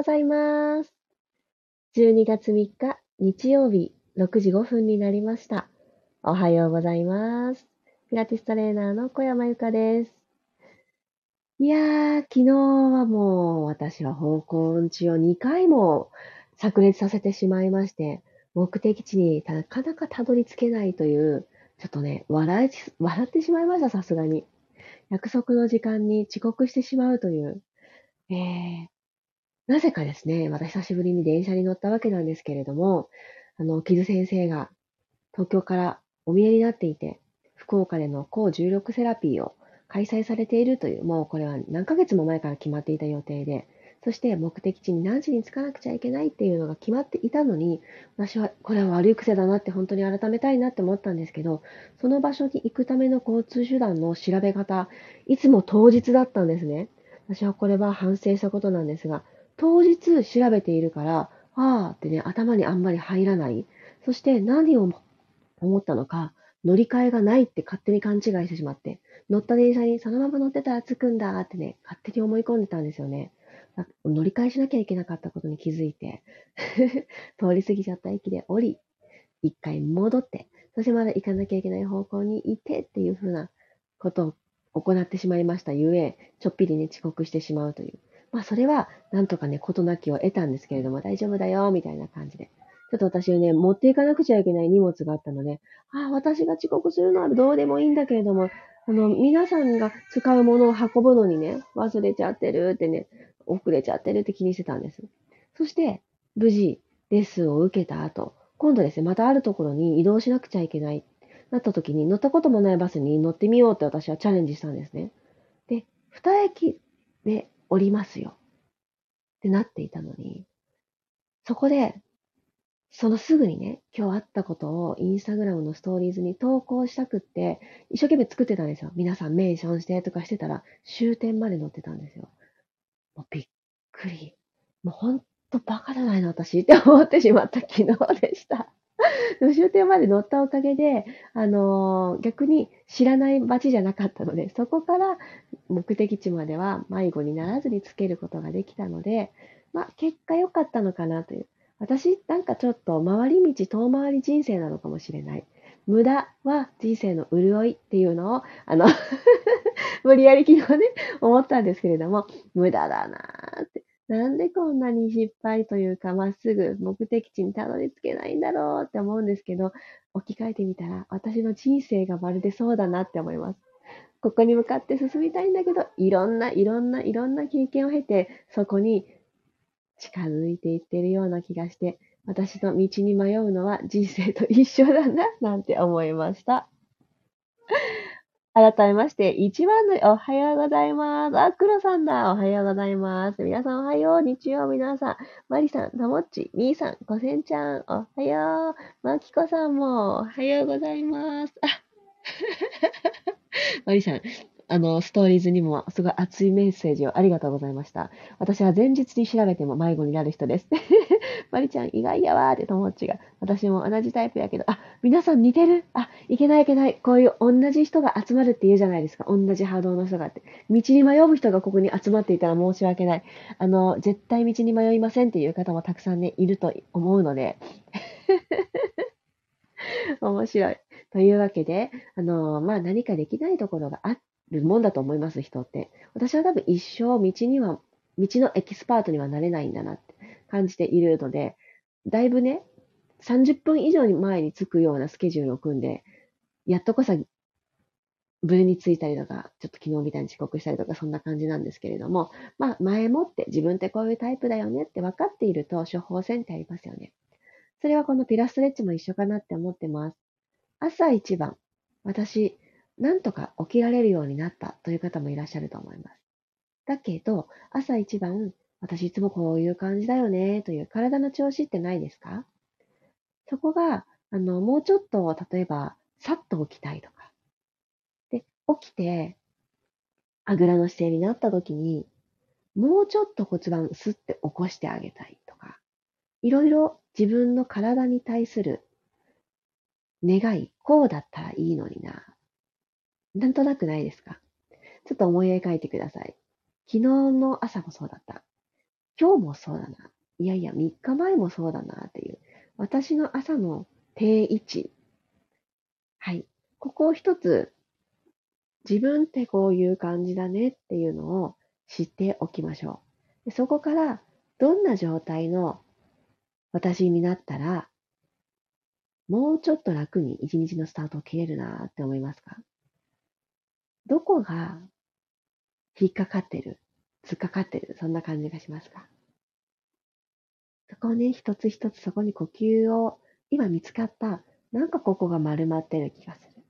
ございます。12月3日日曜日6時5分になりました。おはようございます。ピラティストレーナーの小山由かです。いやー、昨日はもう私は方向音痴を2回も炸裂させてしまいまして、目的地になかなかたどり着けないという、ちょっとね、笑い、笑ってしまいました、さすがに。約束の時間に遅刻してしまうという、えー、なぜかですね、また久しぶりに電車に乗ったわけなんですけれども、あの、木津先生が東京からお見えになっていて、福岡での抗重力セラピーを開催されているという、もうこれは何ヶ月も前から決まっていた予定で、そして目的地に何時に着かなくちゃいけないっていうのが決まっていたのに、私はこれは悪い癖だなって本当に改めたいなって思ったんですけど、その場所に行くための交通手段の調べ方、いつも当日だったんですね。私はこれは反省したことなんですが、当日調べているから、ああってね、頭にあんまり入らない。そして何を思ったのか、乗り換えがないって勝手に勘違いしてしまって、乗った電車にそのまま乗ってたら着くんだってね、勝手に思い込んでたんですよね。乗り換えしなきゃいけなかったことに気づいて、通り過ぎちゃった駅で降り、一回戻って、そしてまだ行かなきゃいけない方向に行ってっていうふうなことを行ってしまいましたゆえ、ちょっぴりね、遅刻してしまうという。まあ、それは、なんとかね、事なきを得たんですけれども、大丈夫だよ、みたいな感じで。ちょっと私ね、持っていかなくちゃいけない荷物があったので、ああ、私が遅刻するのはどうでもいいんだけれども、あの、皆さんが使うものを運ぶのにね、忘れちゃってるってね、遅れちゃってるって気にしてたんです。そして、無事、レッスンを受けた後、今度ですね、またあるところに移動しなくちゃいけない、なった時に乗ったこともないバスに乗ってみようって私はチャレンジしたんですね。で、二駅で降りますよ。ってなっていたのに、そこで、そのすぐにね、今日あったことをインスタグラムのストーリーズに投稿したくって、一生懸命作ってたんですよ。皆さんメンションしてとかしてたら、終点まで乗ってたんですよ。もうびっくり。もうほんとバカじゃないの私って思ってしまった昨日でした。終点まで乗ったおかげで、あのー、逆に知らない街じゃなかったので、そこから目的地までは迷子にならずにつけることができたので、まあ、結果良かったのかなという。私、なんかちょっと回り道、遠回り人生なのかもしれない。無駄は人生の潤いっていうのを、あの 無理やり昨日ね、思ったんですけれども、無駄だなーって。なんでこんなに失敗というか、まっすぐ目的地にたどり着けないんだろうって思うんですけど、置き換えてみたら、私の人生がまるでそうだなって思います。ここに向かって進みたいんだけど、いろんな、いろんな、いろんな経験を経て、そこに近づいていってるような気がして、私の道に迷うのは人生と一緒だな、なんて思いました。改めまして、一番の、おはようございます。あ、黒さんだ。おはようございます。皆さんおはよう。日曜皆さん。マリさん、たもっち、みーさん、こせんちゃん、おはよう。まきこさんも、おはようございます。あ、マリさん、あの、ストーリーズにもすごい熱いメッセージをありがとうございました。私は前日に調べても迷子になる人です。マリちゃん意外やわーって友達が。私も同じタイプやけど、あ、皆さん似てるあ、いけないいけない。こういう同じ人が集まるって言うじゃないですか。同じ波動の人がって。道に迷う人がここに集まっていたら申し訳ない。あの、絶対道に迷いませんっていう方もたくさんね、いると思うので。面白い。というわけで、あの、まあ、何かできないところがあっるもんだと思います、人って。私は多分一生道には、道のエキスパートにはなれないんだなって感じているので、だいぶね、30分以上に前に着くようなスケジュールを組んで、やっとこさ、ブレに着いたりとか、ちょっと昨日みたいに遅刻したりとか、そんな感じなんですけれども、まあ、前もって自分ってこういうタイプだよねって分かっていると、処方箋ってありますよね。それはこのピラストレッチも一緒かなって思ってます。朝一番、私、なんとか起きられるようになったという方もいらっしゃると思います。だけど、朝一番、私いつもこういう感じだよねという体の調子ってないですか？そこが、あの、もうちょっと、例えば、さっと起きたいとか。で、起きて、あぐらの姿勢になった時に、もうちょっと骨盤スッて起こしてあげたいとか、いろいろ自分の体に対する願い、こうだったらいいのにな、なんとなくないですか？ちょっと思い描いてください。昨日の朝もそうだった。今日もそうだな。いやいや、3日前もそうだなっていう。私の朝の定位置。はい。ここを一つ、自分ってこういう感じだねっていうのを知っておきましょう。でそこから、どんな状態の私になったら、もうちょっと楽に一日のスタートを切れるなって思いますか？どこが引っかかってる突っかかってるそんな感じがしますか？そこをね、一つ一つそこに呼吸を、今見つかった、なんかここが丸まってる気がする。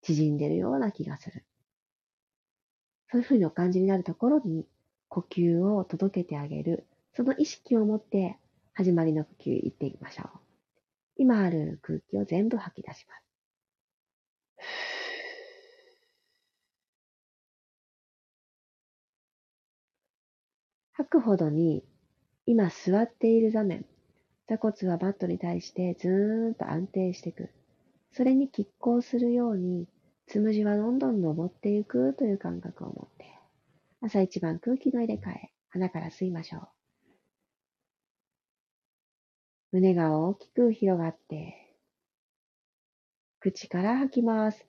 縮んでるような気がする。そういうふうにお感じになるところに、呼吸を届けてあげる。その意識を持って、始まりの呼吸いってみましょう。今ある空気を全部吐き出します。吐くほどに今座っている座面、座骨はバットに対してずーんと安定していく。それに拮抗するように、つむじはどんどん登っていくという感覚を持って、朝一番空気の入れ替え、鼻から吸いましょう。胸が大きく広がって、口から吐きます。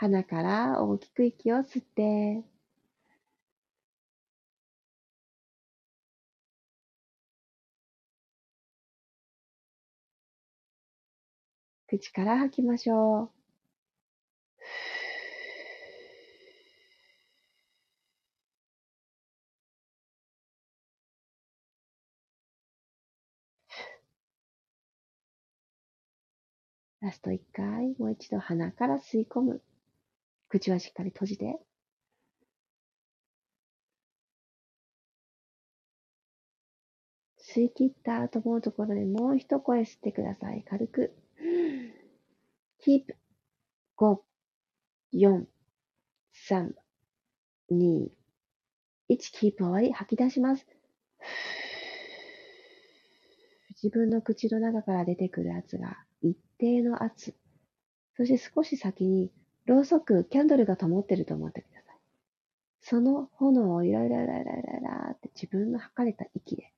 鼻から大きく息を吸って、口から吐きましょう。ラスト1回、もう一度鼻から吸い込む。口はしっかり閉じて。吸い切ったと思うところでもう一声吸ってください。軽く。keep 5、4、3、2、1、キープ終わり、吐き出します。自分の口の中から出てくる圧が一定の圧。そして少し先にろうそく、キャンドルが灯ってると思ってください。その炎をゆらゆらゆらゆらゆらって自分の吐かれた息で、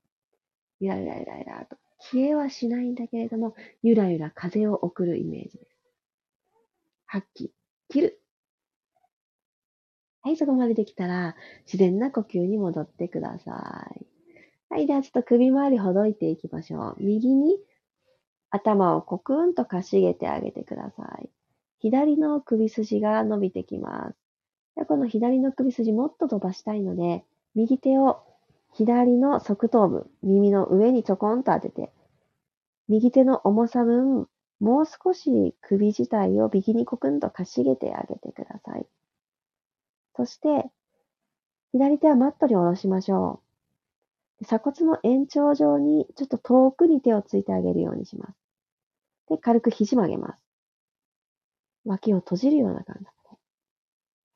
ゆらゆらゆらゆらと消えはしないんだけれども、ゆらゆら風を送るイメージです。吐き、切る。はい、そこまでできたら、自然な呼吸に戻ってください。はい、ではちょっと首周りほどいていきましょう。右に頭をコクンとかしげてあげてください。左の首筋が伸びてきます。でこの左の首筋もっと飛ばしたいので、右手を左の側頭部、耳の上にちょこんと当てて、右手の重さ分、もう少し首自体を右にコクンとかしげてあげてください。そして、左手はマットに下ろしましょう。鎖骨の延長上にちょっと遠くに手をついてあげるようにします。で、軽く肘曲げます。脇を閉じるような感覚で。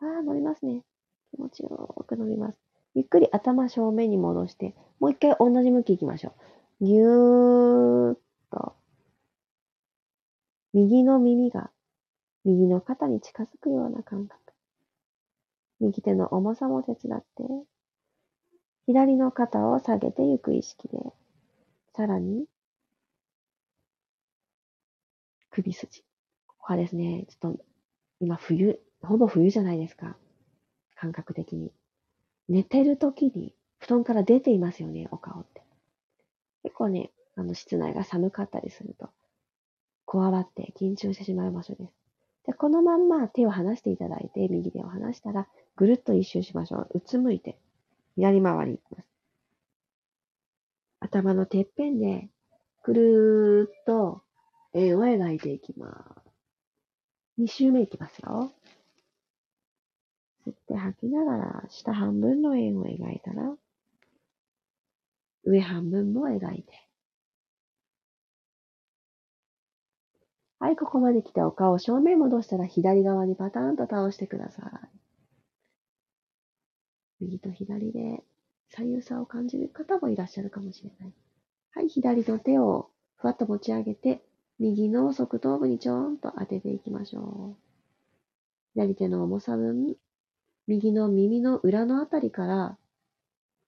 ああ、伸びますね。気持ちよく伸びます。ゆっくり頭正面に戻して、もう一回同じ向き行きましょう。ぎゅーっと。右の耳が右の肩に近づくような感覚。右手の重さも手伝って、左の肩を下げていく意識で、さらに、首筋。はですね、ちょっと、今冬、ほぼ冬じゃないですか。感覚的に。寝てる時に布団から出ていますよね、お顔って。結構ね、あの、室内が寒かったりすると、こわばって緊張してしまう場所です。で、このまんま手を離していただいて、右手を離したら、ぐるっと一周しましょう。うつむいて、左回りいきます。頭のてっぺんで、くるーっと円を描いていきます。2周目いきますよ。吸って吐きながら、下半分の円を描いたら、上半分も描いて。はい、ここまで来てお顔を正面戻したら左側にパターンと倒してください。右と左で左右差を感じる方もいらっしゃるかもしれない。はい、左の手をふわっと持ち上げて、右の側頭部にちょんと当てていきましょう。左手の重さ分、右の耳の裏のあたりから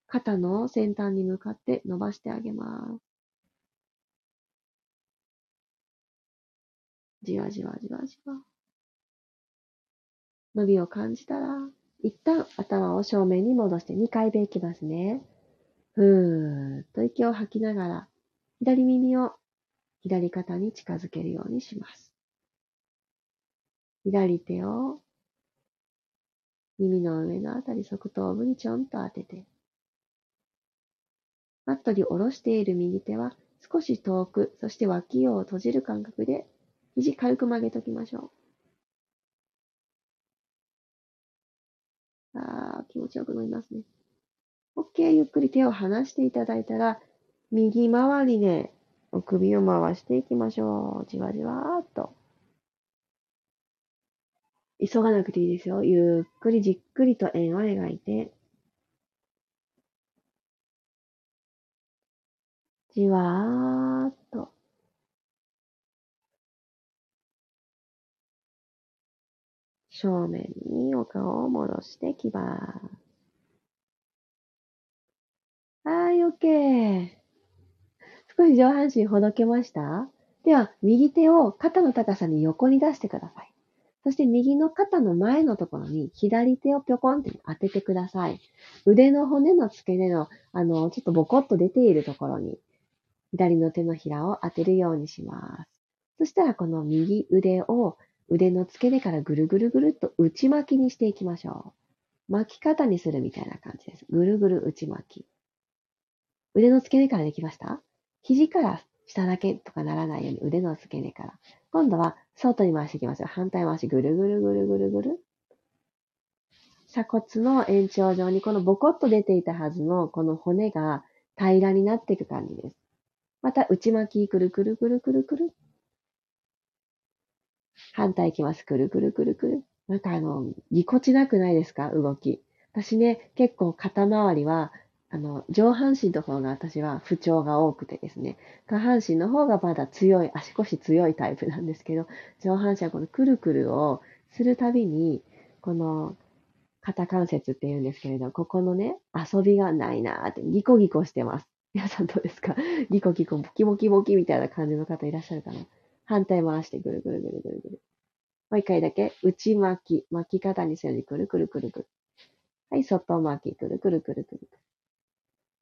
肩の先端に向かって伸ばしてあげます。じわじわじわじわ。伸びを感じたら、一旦頭を正面に戻して2回目いきますね。ふーっと息を吐きながら、左耳を左肩に近づけるようにします。左手を耳の上のあたり側頭部にちょんと当てて、マットに下ろしている右手は少し遠く、そして脇を閉じる感覚で肘軽く曲げときましょう。ああ、気持ちよく伸びますね。OK、ゆっくり手を離していただいたら、右回りでお首を回していきましょう。じわじわーっと。急がなくていいですよ。ゆっくりじっくりと円を描いて、じわーっと。正面にお顔を戻してきます。はい、OK。少し上半身ほどけました？では、右手を肩の高さに横に出してください。そして右の肩の前のところに左手をぴょこんって当ててください。腕の骨の付け根の、あの、ちょっとボコッと出ているところに、左の手のひらを当てるようにします。そしたらこの右腕を腕の付け根からぐるぐるぐるっと内巻きにしていきましょう。巻き方にするみたいな感じです。ぐるぐる内巻き。腕の付け根からできました？肘から下だけとかならないように腕の付け根から。今度は外に回していきますよ。反対回しぐるぐるぐるぐるぐる。鎖骨の延長上にこのボコッと出ていたはずのこの骨が平らになっていく感じです。また内巻きくるくるくるくるくる。反対いきます。くるくるくるくる。なんかあの、ぎこちなくないですか？動き。私ね、結構肩周りは、あの、上半身の方が私は不調が多くてですね、下半身の方がまだ強い、足腰強いタイプなんですけど、上半身はこのくるくるをするたびに、この肩関節って言うんですけれど、ここのね、遊びがないなーってギコギコしてます。皆さんどうですか？ギコギコ、ボキボキボキみたいな感じの方いらっしゃるかな？反対回してぐるぐるぐるぐるぐる。もう一回だけ、内巻き、巻き方にするようにくるくるくるくる。はい、外巻き、くるくるくるくるくる。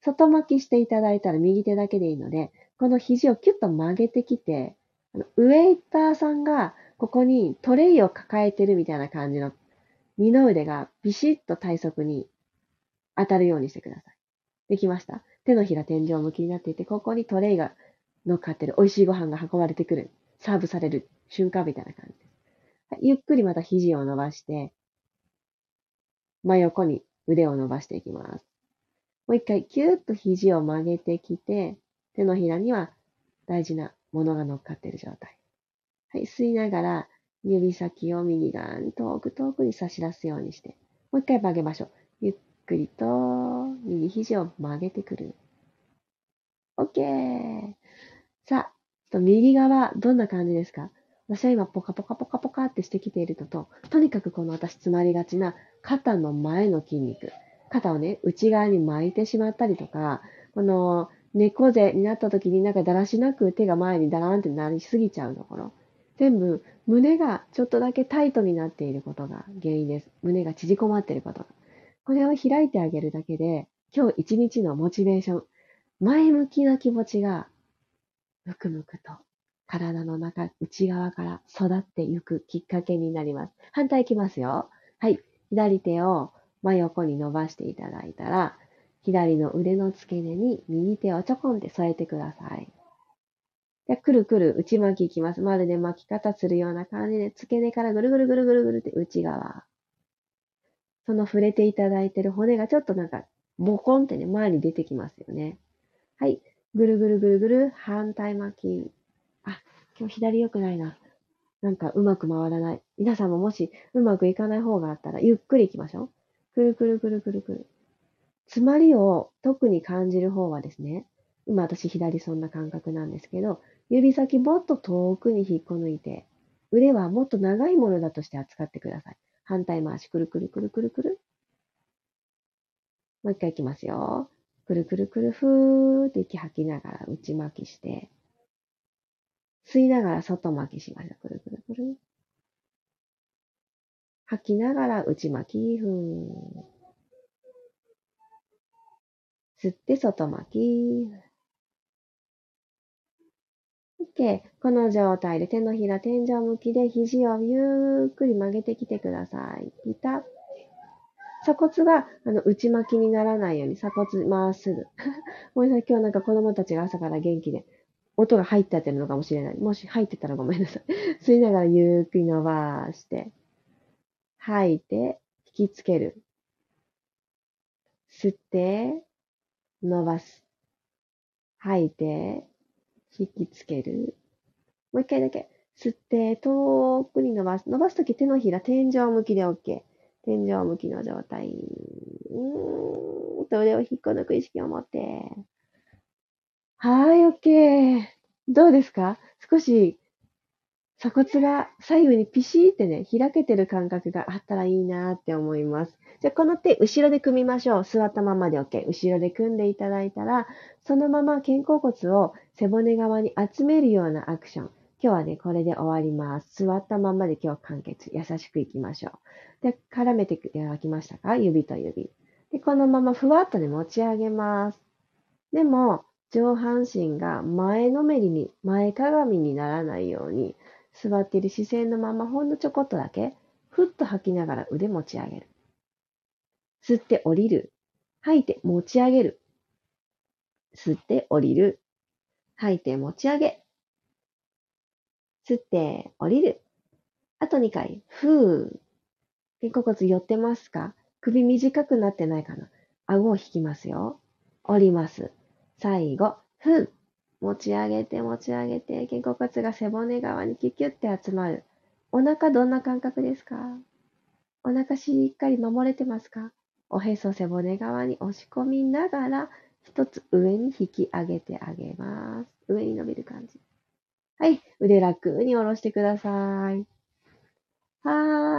外巻きしていただいたら右手だけでいいので、この肘をキュッと曲げてきて、あのウェイターさんがここにトレイを抱えてるみたいな感じの二の腕がビシッと体側に当たるようにしてください。できました手のひら天井向きになっていて、ここにトレイが乗っかってる美味しいご飯が運ばれてくる、サーブされる瞬間みたいな感じです。ゆっくりまた肘を伸ばして、真横に腕を伸ばしていきます。もう一回、キューッと肘を曲げてきて、手のひらには大事なものが乗っかっている状態。はい、吸いながら、指先を右側に遠く遠くに差し出すようにして、もう一回曲げましょう。ゆっくりと右肘を曲げてくる。OK! さあ、と右側、どんな感じですか？私は今、ポカポカポカポカってしてきているのと、とにかくこの私詰まりがちな肩の前の筋肉、肩をね、内側に巻いてしまったりとか、この猫背になった時になんかだらしなく手が前にダラーンってなりすぎちゃうところ。全部胸がちょっとだけタイトになっていることが原因です。胸が縮こまっていることが。これを開いてあげるだけで、今日一日のモチベーション、前向きな気持ちが、むくむくと体の中、内側から育っていくきっかけになります。反対いきますよ。はい。左手を真横に伸ばしていただいたら、左の腕の付け根に右手をちょこんって添えてください。で、くるくる内巻きいきます。まるで巻き方するような感じで、付け根からぐるぐるぐるぐるぐるって内側。その触れていただいている骨がちょっとなんか、ボコンってね、前に出てきますよね。はい。ぐるぐるぐるぐる、反対巻き。あ、今日左良くないな。なんかうまく回らない。皆さんももしうまくいかない方があったら、ゆっくり行きましょう。くるくるくるくるくる。詰まりを特に感じる方はですね、今私左そんな感覚なんですけど、指先もっと遠くに引っこ抜いて、腕はもっと長いものだとして扱ってください。反対回し、くるくるくるくるくる。もう一回いきますよ。くるくるくるふーって息吐きながら内巻きして、吸いながら外巻きしましょう。くるくるくる。吐きながら内巻き、ふー。吸って外巻き。OK。この状態で手のひら天井向きで肘をゆっくり曲げてきてください。ピタッ。鎖骨があの内巻きにならないように鎖骨まっすぐ。ごめんなさい。今日なんか子供たちが朝から元気で音が入っちゃってるのかもしれない。もし入ってたらごめんなさい。吸いながらゆっくり伸ばして、吐いて、引きつける。吸って、伸ばす。吐いて、引きつける。もう一回だけ。吸って、遠くに伸ばす。伸ばすとき手のひら天井向きで OK。天井向きの状態。うーんと腕を引っこ抜く意識を持って。はい、OK。どうですか？少し鎖骨が左右にピシーってね、開けてる感覚があったらいいなって思います。じゃあ、この手、後ろで組みましょう。座ったままで OK。後ろで組んでいただいたら、そのまま肩甲骨を背骨側に集めるようなアクション。今日はね、これで終わります。座ったままで今日完結。優しくいきましょう。で、絡めていただきましたか？指と指。で、このままふわっとね、持ち上げます。でも、上半身が前のめりに、前かがみにならないように、座っている姿勢のままほんのちょこっとだけ、ふっと吐きながら腕持ち上げる。吸って降りる。吐いて持ち上げる。吸って降りる。吐いて持ち上げ。吸って降りる。あと2回。ふー。肩甲骨寄ってますか？首短くなってないかな？顎を引きますよ。降ります。最後、ふん。持ち上げて持ち上げて、肩甲骨が背骨側にキュキュって集まる。お腹どんな感覚ですか？お腹しっかり守れてますか？おへそ背骨側に押し込みながら、一つ上に引き上げてあげます。上に伸びる感じ。はい。腕楽に下ろしてください。は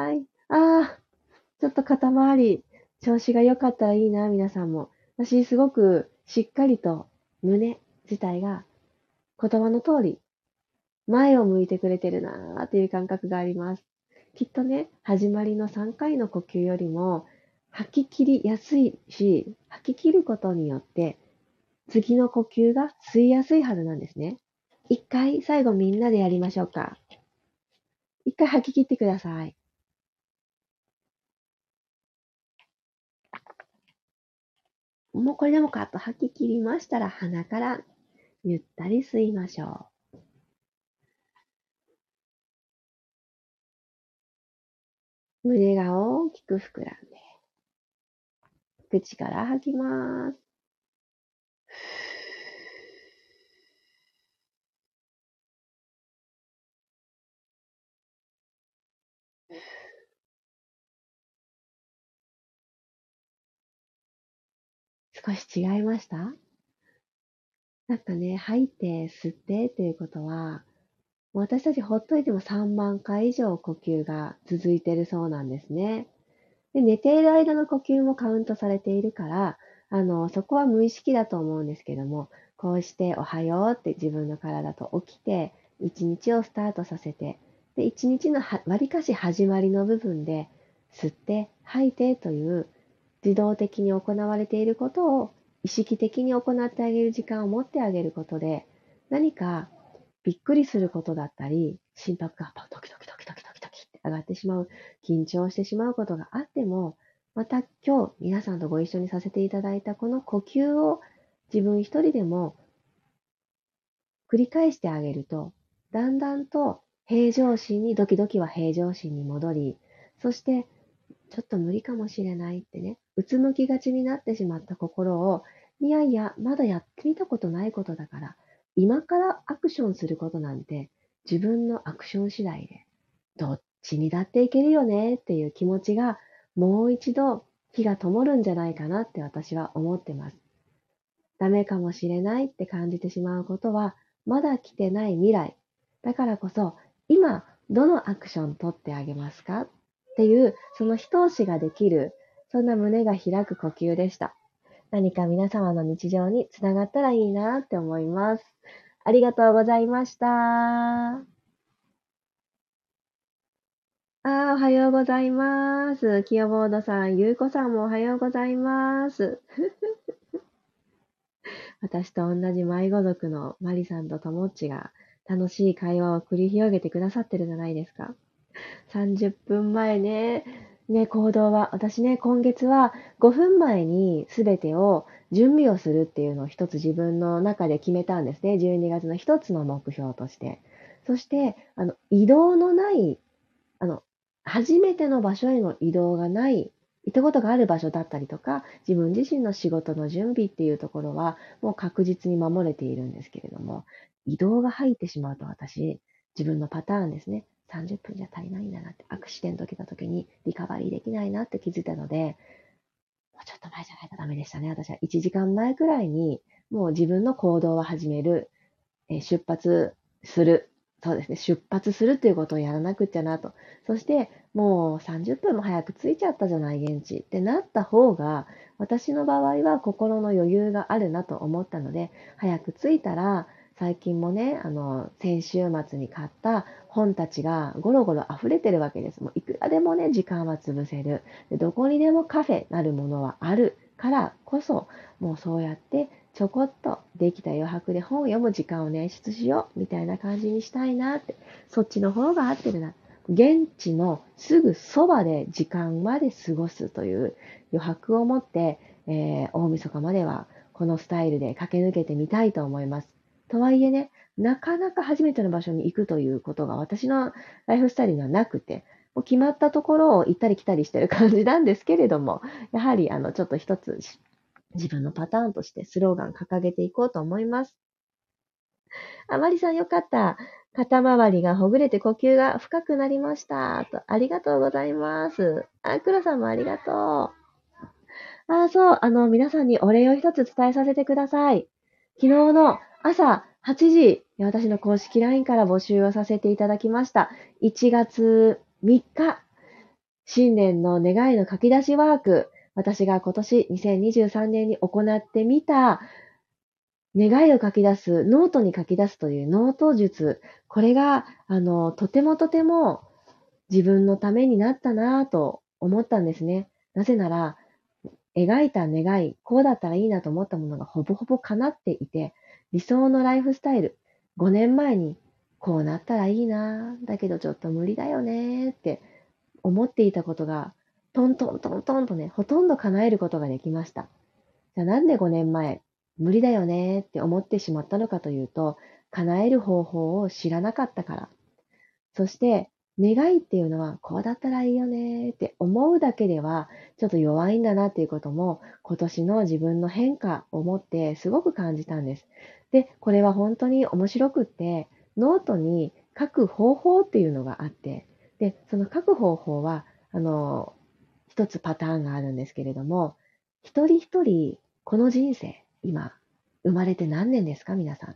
ーい。あー。ちょっと肩周り、調子が良かったらいいな、皆さんも。私、すごくしっかりと胸自体が言葉の通り前を向いてくれてるなーっていう感覚があります。きっとね、始まりの3回の呼吸よりも吐き切りやすいし、吐き切ることによって次の呼吸が吸いやすいはずなんですね。一回最後みんなでやりましょうか。一回吐き切ってください。もうこれでもかと吐き切りましたら鼻からゆったり吸いましょう。胸が大きく膨らんで、口から吐きます。少し違いました？なんかね、吐いて吸ってっていうことは、私たちほっといても3万回以上呼吸が続いてるそうなんですね。で寝ている間の呼吸もカウントされているから、あの、そこは無意識だと思うんですけども、こうしておはようって自分の体と起きて、一日をスタートさせて、で、一日のわりかし始まりの部分で、吸って吐いてという自動的に行われていることを意識的に行ってあげる時間を持ってあげることで、何かびっくりすることだったり、心拍がドキドキドキドキドキドキって上がってしまう、緊張してしまうことがあっても、また今日皆さんとご一緒にさせていただいたこの呼吸を自分一人でも繰り返してあげると、だんだんと平常心に、ドキドキは平常心に戻り、そしてちょっと無理かもしれないってね、うつむきがちになってしまった心を、いやいや、まだやってみたことないことだから、今からアクションすることなんて、自分のアクション次第で、どっちにだっていけるよねっていう気持ちが、もう一度火が灯るんじゃないかなって私は思ってます。ダメかもしれないって感じてしまうことは、まだ来てない未来。だからこそ、今、どのアクション取ってあげますか？っていう、その一押しができる、そんな胸が開く呼吸でした。何か皆様の日常につながったらいいなって思います。ありがとうございました。あおはようございます。キヨボードさん、ゆうこさんもおはようございます。私と同じ迷子族のマリさんとともっちが楽しい会話を繰り広げてくださってるじゃないですか。30分前ね、ね、行動は、私ね、今月は5分前に全てを準備をするっていうのを一つ自分の中で決めたんですね。12月の一つの目標として。そして、あの、移動のない、あの、初めての場所への移動がない、行ったことがある場所だったりとか、自分自身の仕事の準備っていうところは、もう確実に守れているんですけれども、移動が入ってしまうと私、自分のパターンですね、30分じゃ足りないんだなって、アクシデント起きた時にリカバリーできないなって気づいたので、もうちょっと前じゃないとダメでしたね。私は1時間前くらいに、もう自分の行動を始める、え出発するそうですね、出発するということをやらなくちゃなと。そして、もう30分も早く着いちゃったじゃない、現地ってなった方が、私の場合は心の余裕があるなと思ったので、早く着いたら、最近もね、あの、先週末に買った本たちがゴロゴロ溢れてるわけです。もういくらでもね、時間は潰せる。でどこにでもカフェなるものはあるからこそ、もうそうやってちょこっとできた余白で本を読む時間を捻出しようみたいな感じにしたいなって、そっちの方が合ってるな。現地のすぐそばで時間まで過ごすという余白を持って、えー、大晦日まではこのスタイルで駆け抜けてみたいと思います。とはいえね、なかなか初めての場所に行くということが私のライフスタイルにはなくて、もう決まったところを行ったり来たりしてる感じなんですけれども、やはりあのちょっと一つ自分のパターンとしてスローガン掲げていこうと思います。あまりさんよかった。肩周りがほぐれて呼吸が深くなりました。と、ありがとうございます。あ、くらさんもありがとう。あ、そう、あの、皆さんにお礼を一つ伝えさせてください。昨日の朝8時、私の公式 LINE から募集をさせていただきました。1月3日、新年の願いの書き出しワーク、私が今年2023年に行ってみた願いを書き出す、ノートに書き出すというノート術、これが、あの、とてもとても自分のためになったなぁと思ったんですね。なぜなら、描いた願い、こうだったらいいなと思ったものがほぼほぼ叶っていて、理想のライフスタイル、5年前にこうなったらいいな、だけどちょっと無理だよねって思っていたことがトントントントンとね、ほとんど叶えることができました。じゃあなんで5年前、無理だよねって思ってしまったのかというと、叶える方法を知らなかったから。そして、願いっていうのは、こうだったらいいよねって思うだけでは、ちょっと弱いんだなっていうことも、今年の自分の変化を持ってすごく感じたんです。で、これは本当に面白くって、ノートに書く方法っていうのがあって、で、その書く方法は、あの、一つパターンがあるんですけれども、一人一人、この人生、今、生まれて何年ですか？皆さん。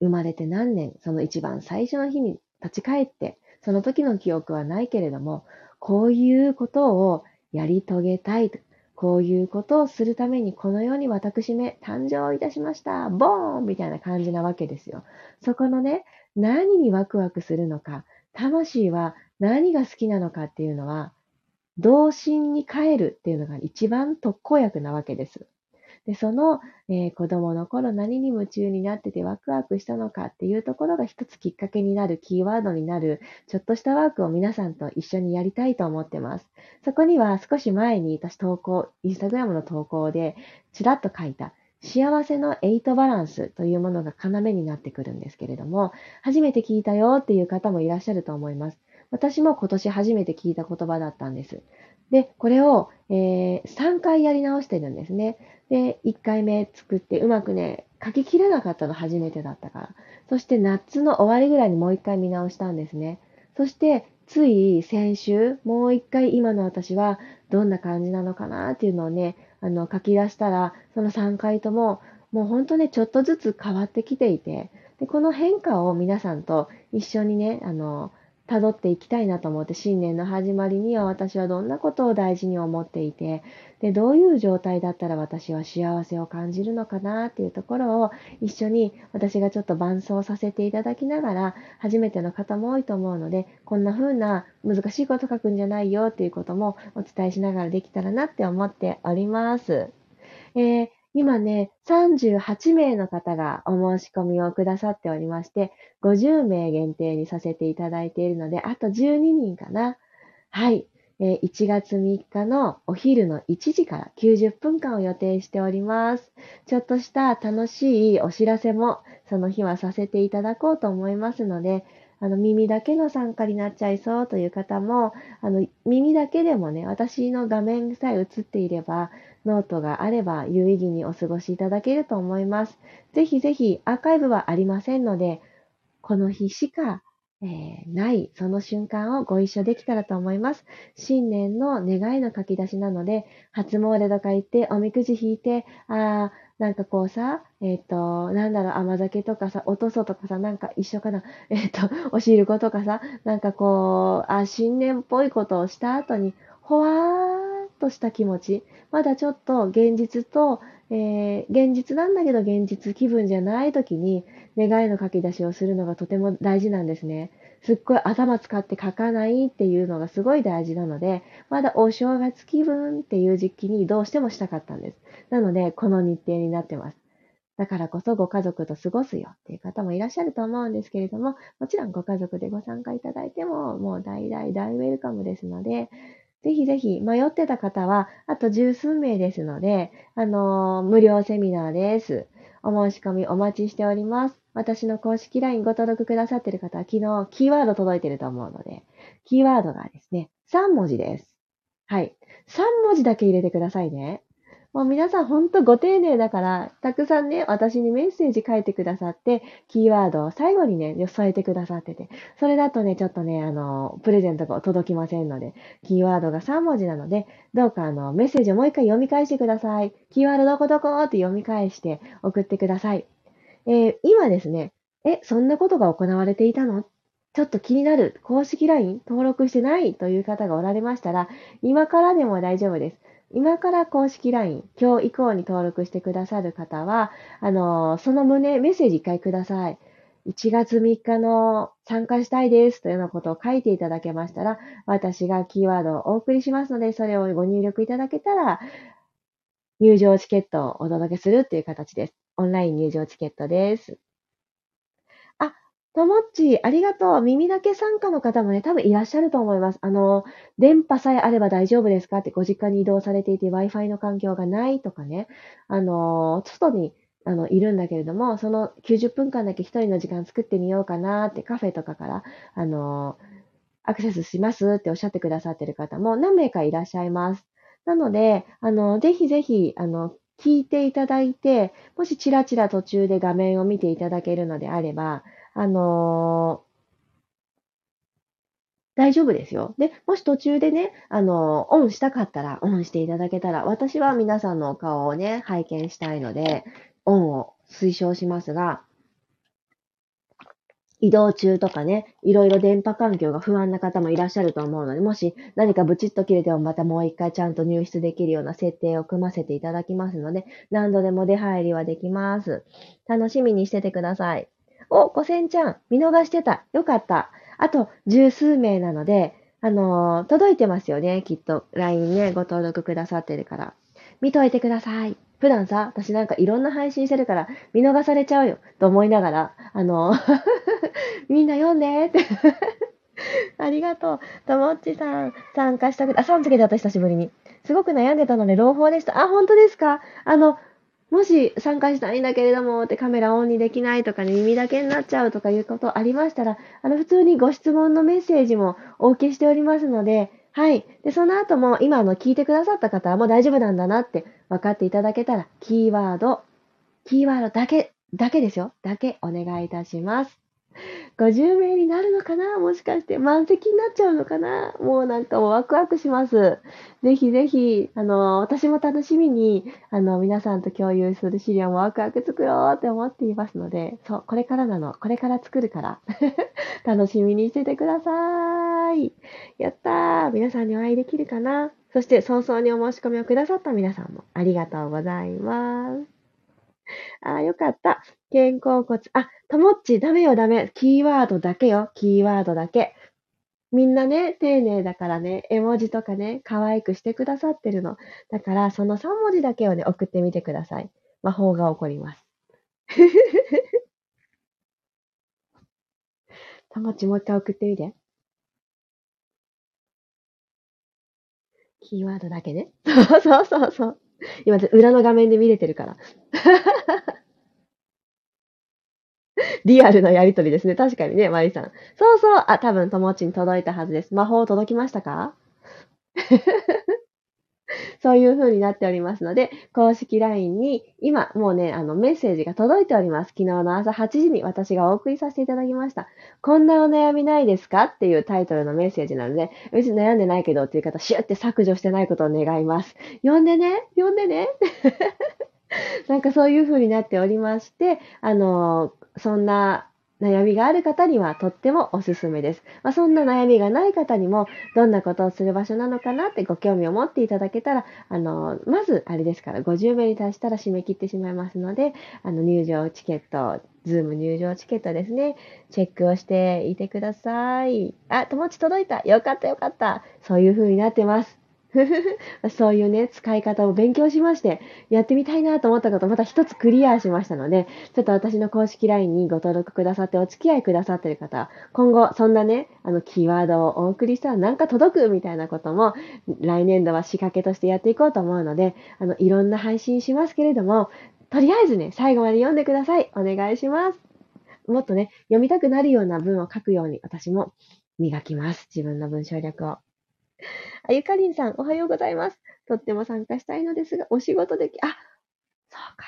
生まれて何年、その一番最初の日に立ち返って、その時の記憶はないけれども、こういうことをやり遂げたい。こういうことをするためにこの世に私め誕生いたしました。ボーンみたいな感じなわけですよ。そこのね、何にワクワクするのか、魂は何が好きなのかっていうのは、童心に帰るっていうのが一番特効薬なわけです。で、その、えー、子供の頃何に夢中になっててワクワクしたのかっていうところが一つきっかけになるキーワードになるちょっとしたワークを皆さんと一緒にやりたいと思ってます。そこには少し前に私投稿、インスタグラムの投稿でちらっと書いた幸せの8バランスというものが要になってくるんですけれども、初めて聞いたよっていう方もいらっしゃると思います。私も今年初めて聞いた言葉だったんです。で、これを、えー、3回やり直してるんですね。で、1回目作ってうまくね、書ききれなかったの初めてだったから。そして夏の終わりぐらいにもう1回見直したんですね。そして、つい先週、もう一回今の私はどんな感じなのかなっていうのをね、あの書き出したら、その3回とも、もう本当ね、ちょっとずつ変わってきていて、で、この変化を皆さんと一緒にね、あの、辿っていきたいなと思って、新年の始まりには私はどんなことを大事に思っていて、で、どういう状態だったら私は幸せを感じるのかなっていうところを一緒に私がちょっと伴走させていただきながら、初めての方も多いと思うので、こんな風な難しいこと書くんじゃないよっていうこともお伝えしながらできたらなって思っております。えー今ね、38名の方がお申し込みをくださっておりまして、50名限定にさせていただいているので、あと12人かな。はい。え1月3日のお昼の1時から90分間を予定しております。ちょっとした楽しいお知らせもその日はさせていただこうと思いますので、あの耳だけの参加になっちゃいそうという方も、あの耳だけでもね、私の画面さえ映っていれば、ノートがあれば有意義にお過ごしいただけると思います。ぜひぜひアーカイブはありませんので、この日しか、えー、ないその瞬間をご一緒できたらと思います。新年の願いの書き出しなので、初詣とか言っておみくじ引いて、あなんかこうさ、えっ、ー、と、なんだろう、甘酒とかさ、おとそとかさ、なんか一緒かな。えっ、ー、と、おしることかさ、なんかこう、あ、新年っぽいことをした後に、ほわーとした気持ち、まだちょっと現実と、えー、現実なんだけど現実気分じゃない時に願いの書き出しをするのがとても大事なんですね。すっごい頭使って書かないっていうのがすごい大事なので、まだお正月気分っていう時期にどうしてもしたかったんです。なので、この日程になってます。だからこそご家族と過ごすよっていう方もいらっしゃると思うんですけれども、もちろんご家族でご参加いただいても、もう大大大ウェルカムですので、ぜひぜひ迷ってた方は、あと十数名ですので、あのー、無料セミナーです。お申し込みお待ちしております。私の公式 LINE ご登録くださっている方は昨日キーワード届いてると思うので、キーワードがですね、3文字です。はい。3文字だけ入れてくださいね。もう皆さんほんとご丁寧だから、たくさんね、私にメッセージ書いてくださって、キーワードを最後にね、添えてくださってて、それだとね、ちょっとね、あの、プレゼントが届きませんので、キーワードが3文字なので、どうかあの、メッセージをもう一回読み返してください。キーワードどこどこって読み返して送ってください。えー、今ですね、え、そんなことが行われていたの？ちょっと気になる公式 LINE 登録してない？という方がおられましたら、今からでも大丈夫です。今から公式 LINE、今日以降に登録してくださる方は、あの、その旨、メッセージ一回ください。1月3日の参加したいですというようなことを書いていただけましたら、私がキーワードをお送りしますので、それをご入力いただけたら、入場チケットをお届けするという形です。オンライン入場チケットです。ともっち、ありがとう。耳だけ参加の方もね、多分いらっしゃると思います。あの、電波さえあれば大丈夫ですか？ってご実家に移動されていて Wi-Fi の環境がないとかね、あの、外にあのいるんだけれども、その90分間だけ一人の時間作ってみようかなってカフェとかから、あの、アクセスしますっておっしゃってくださってる方も何名かいらっしゃいます。なので、あの、ぜひぜひ、あの、聞いていただいて、もしちらちら途中で画面を見ていただけるのであれば、あの、大丈夫ですよ。で、もし途中でね、あの、オンしたかったら、オンしていただけたら、私は皆さんのお顔をね、拝見したいので、オンを推奨しますが、移動中とかね、いろいろ電波環境が不安な方もいらっしゃると思うので、もし何かブチッと切れてもまたもう一回ちゃんと入室できるような設定を組ませていただきますので、何度でも出入りはできます。楽しみにしててください。お、五千ちゃん、見逃してた。よかった。あと、十数名なので、あのー、届いてますよね、きっと。LINE ね、ご登録くださってるから。見といてください。普段さ、私なんかいろんな配信してるから、見逃されちゃうよ、と思いながら、あのー みんな読んでって ありがとう。ともっちさん、参加したくて、あ、さんつけて私久しぶりに。すごく悩んでたので、朗報でした。あ、本当ですか？あの、もし参加したいんだけれどもってカメラオンにできないとかね、耳だけになっちゃうとかいうことありましたら、あの、普通にご質問のメッセージもお受けしておりますので、はい。で、その後も今の聞いてくださった方はもう大丈夫なんだなって分かっていただけたら、キーワード、キーワードだけ、だけですよ。だけお願いいたします。50名になるのかな？もしかして満席になっちゃうのかな？もうなんかもうワクワクします。ぜひぜひ、あの、私も楽しみに、あの、皆さんと共有する資料もワクワク作ろうって思っていますので、そう、これからなの。これから作るから。楽しみにしててください。やったー皆さんにお会いできるかな？そして早々にお申し込みをくださった皆さんもありがとうございます。あ、よかった。肩甲骨。あ、ともっち、ダメよ、ダメ。キーワードだけよ。キーワードだけ。みんなね、丁寧だからね、絵文字とかね、可愛くしてくださってるの。だから、その3文字だけをね、送ってみてください。魔法が起こります。ともっち、もう一回送ってみて。キーワードだけね。そうそうそうそう。今、裏の画面で見れてるから。リアルなやりとりですね。確かにね、マリさん。そうそう。あ、多分、友達に届いたはずです。魔法届きましたか？そういう風になっておりますので、公式 LINE に今もうね、あのメッセージが届いております。昨日の朝8時に私がお送りさせていただきました。こんなお悩みないですか？っていうタイトルのメッセージなので、別に悩んでないけどっていう方、シュッて削除してないことを願います。読んでね？読んでね？なんかそういう風になっておりまして、あの、そんな悩みがある方にはとってもおすすめです。まあ、そんな悩みがない方にもどんなことをする場所なのかなってご興味を持っていただけたら、あの、まずあれですから50名に達したら締め切ってしまいますので、あの入場チケット、ズーム入場チケットですね、チェックをしていてください。あ、友達届いた。よかったよかった。そういう風になってます。そういうね、使い方を勉強しまして、やってみたいなと思ったこと、また一つクリアしましたので、ちょっと私の公式 LINE にご登録くださって、お付き合いくださってる方、今後、そんなね、あの、キーワードをお送りしたらなんか届くみたいなことも、来年度は仕掛けとしてやっていこうと思うので、あの、いろんな配信しますけれども、とりあえずね、最後まで読んでください。お願いします。もっとね、読みたくなるような文を書くように、私も磨きます。自分の文章力を。あゆかりんさん、おはようございます。とっても参加したいのですが、お仕事でき、あ、そうか。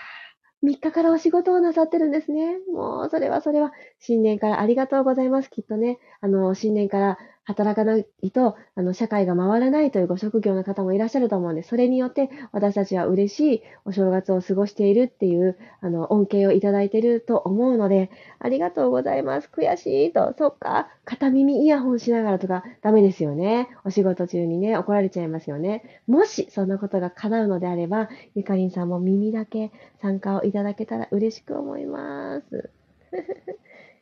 3日からお仕事をなさってるんですね。もう、それはそれは、新年からありがとうございます。きっとね、あの、新年から働かないと、あの、社会が回らないというご職業の方もいらっしゃると思うんで、それによって私たちは嬉しいお正月を過ごしているっていう、あの、恩恵をいただいていると思うので、ありがとうございます。悔しいと。そっか。片耳イヤホンしながらとかダメですよね。お仕事中にね、怒られちゃいますよね。もし、そんなことが叶うのであれば、ゆかりんさんも耳だけ参加をいただけたら嬉しく思います。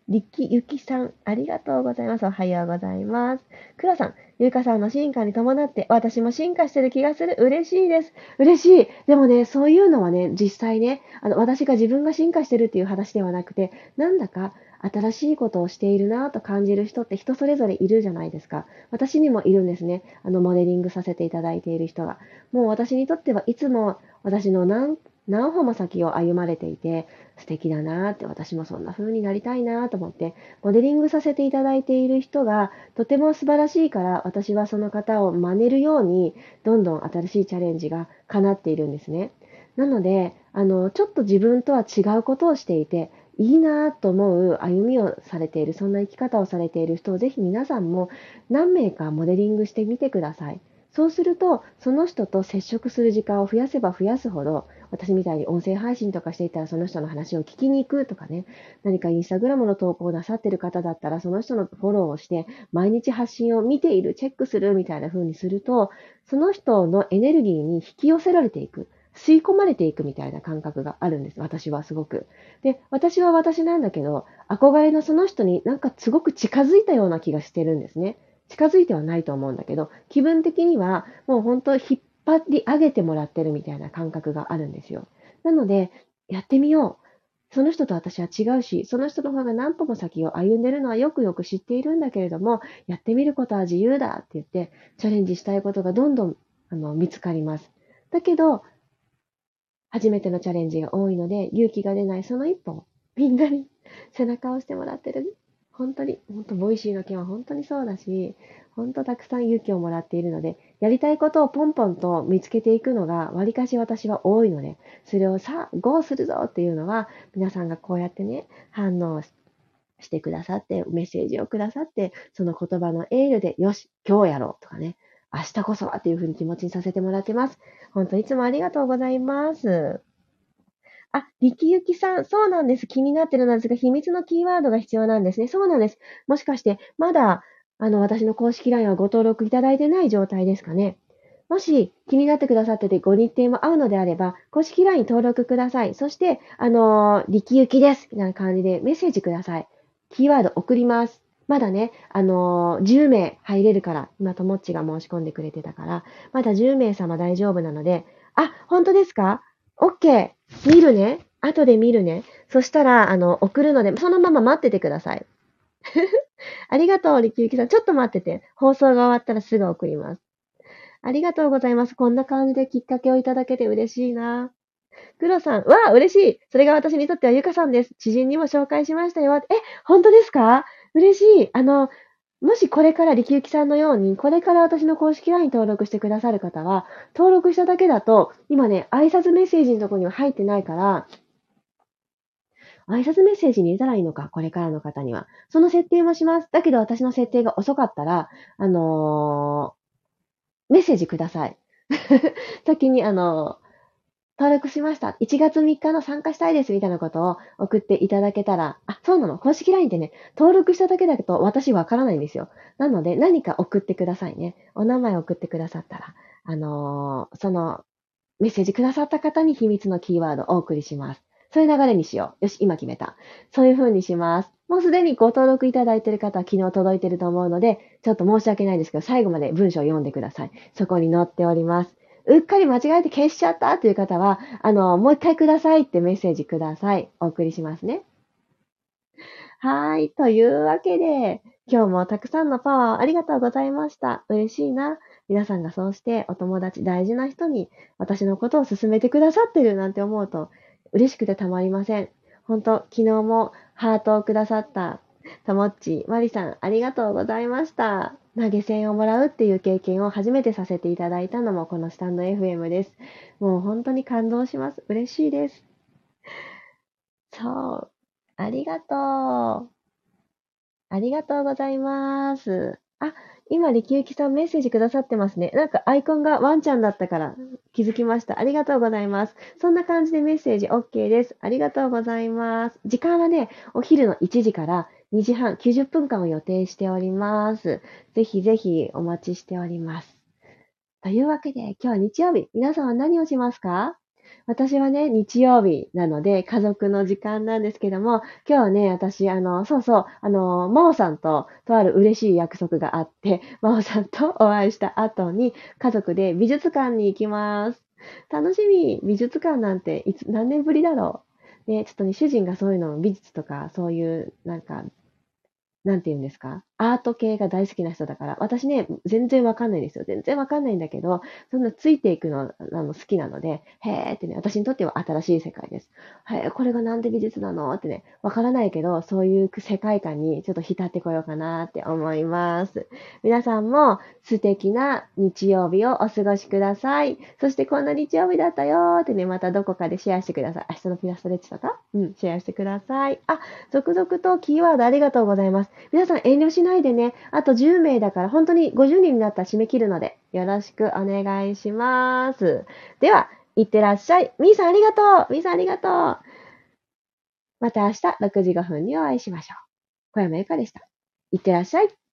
りきゆきさん、ありがとうございます。おはようございます。くらさん、ゆうかさんの進化に伴って、私も進化してる気がする。嬉しいです。嬉しい。でもね、そういうのはね、実際ね、あの、私が自分が進化してるっていう話ではなくて、なんだか、新しいことをしているなと感じる人って人それぞれいるじゃないですか。私にもいるんですね。あの、モデリングさせていただいている人が。もう私にとってはいつも私の何何歩も先を歩まれていて、素敵だなって、私もそんな風になりたいなと思って、モデリングさせていただいている人がとても素晴らしいから、私はその方を真似るように、どんどん新しいチャレンジが叶っているんですね。なので、あの、ちょっと自分とは違うことをしていて、いいなと思う歩みをされている、そんな生き方をされている人をぜひ皆さんも何名かモデリングしてみてください。そうすると、その人と接触する時間を増やせば増やすほど、私みたいに音声配信とかしていたらその人の話を聞きに行くとかね、何かインスタグラムの投稿をなさっている方だったらその人のフォローをして毎日発信を見ている、チェックするみたいな風にすると、その人のエネルギーに引き寄せられていく。吸い込まれていくみたいな感覚があるんです。私はすごく。で、私は私なんだけど、憧れのその人になんかすごく近づいたような気がしてるんですね。近づいてはないと思うんだけど、気分的にはもう本当引っ張り上げてもらってるみたいな感覚があるんですよ。なので、やってみよう。その人と私は違うし、その人の方が何歩も先を歩んでるのはよくよく知っているんだけれども、やってみることは自由だって言って、チャレンジしたいことがどんどんあの見つかります。だけど、初めてのチャレンジが多いので、勇気が出ないその一歩をみんなに背中を押してもらってる本当に、本当、 Voicy の件は本当にそうだし、本当たくさん勇気をもらっているので、やりたいことをポンポンと見つけていくのが、わりかし私は多いので、それをさあ、ゴーするぞっていうのは、皆さんがこうやってね、反応してくださって、メッセージをくださって、その言葉のエールで、よし、今日やろうとかね、明日こそはっていうふうに気持ちにさせてもらってます。本当いつもありがとうございます。あ、力ゆきさん、そうなんです。気になってるのですが、秘密のキーワードが必要なんですね。そうなんです。もしかして、まだ、あの、私の公式 LINE はご登録いただいてない状態ですかね。もし気になってくださっててご日程も合うのであれば、公式 LINE 登録ください。そして、あのー、力行きです。みたいな感じでメッセージください。キーワード送ります。まだね、あのー、10名入れるから、今、ともっちが申し込んでくれてたから、まだ10名様大丈夫なので、あ、本当ですか ?OK。見るね。後で見るね。そしたら、あの、送るので、そのまま待っててください。ありがとう、力行きさん。ちょっと待ってて。放送が終わったらすぐ送ります。ありがとうございます。こんな感じできっかけをいただけて嬉しいな。黒さん、わあ、嬉しい。それが私にとってはゆかさんです。知人にも紹介しましたよ。え、本当ですか？嬉しい。あの、もしこれから力行さんのように、これから私の公式 LINE 登録してくださる方は、登録しただけだと、今ね、挨拶メッセージのとこには入ってないから、挨拶メッセージに入れたらいいのか、これからの方には。その設定もします。だけど私の設定が遅かったら、あのメッセージください。先に、あの、登録しました。1月3日の参加したいですみたいなことを送っていただけたら、あ、そうなの。公式 LINE ってね、登録しただけだと私わからないんですよ。なので、何か送ってくださいね。お名前送ってくださったら、あのー、その、メッセージくださった方に秘密のキーワードをお送りします。そういう流れにしよう。よし、今決めた。そういう風にします。もうすでにご登録いただいている方は昨日届いていると思うので、ちょっと申し訳ないんですけど、最後まで文章を読んでください。そこに載っております。うっかり間違えて消しちゃったという方は、あの、もう一回くださいってメッセージください。お送りしますね。はい。というわけで、今日もたくさんのパワーをありがとうございました。嬉しいな。皆さんがそうしてお友達、大事な人に私のことを勧めてくださってるなんて思うと嬉しくてたまりません。本当昨日もハートをくださった、ともっち、まりさん、ありがとうございました。投げ銭をもらうっていう経験を初めてさせていただいたのもこのスタンド FM です。もう本当に感動します。嬉しいです。そう。ありがとう。ありがとうございます。あ、今、力行さんメッセージくださってますね。なんかアイコンがワンちゃんだったから気づきました。ありがとうございます。そんな感じでメッセージ OK です。ありがとうございます。時間はね、お昼の1時から2時半、90分間を予定しております。ぜひぜひお待ちしております。というわけで、今日は日曜日。皆さんは何をしますか？私はね、日曜日なので家族の時間なんですけども、今日はね、私、あの、そうそう、あの、真央さんととある嬉しい約束があって、真央さんとお会いした後に家族で美術館に行きます。楽しみ。美術館なんていつ、何年ぶりだろう。ね、ちょっとね、主人がそういうの美術とか、そういう、なんか、なんて言うんですか？アート系が大好きな人だから、私ね、全然わかんないんですよ。全然わかんないんだけど、そんなついていくのあの好きなので、へーってね、私にとっては新しい世界です。へー、これがなんで美術なのってね、わからないけど、そういう世界観にちょっと浸ってこようかなって思います。皆さんも素敵な日曜日をお過ごしください。そしてこんな日曜日だったよーってね、またどこかでシェアしてください。明日のピラストレッチとか？うん、シェアしてください。あ、続々とキーワードありがとうございます。皆さん遠慮しないないでね、あと10名だから本当に50人になったら締め切るので、よろしくお願いします。では、いってらっしゃい。みーさんありがとう。みーさんありがとう。また明日6時5分にお会いしましょう。小山由かでした。いってらっしゃい。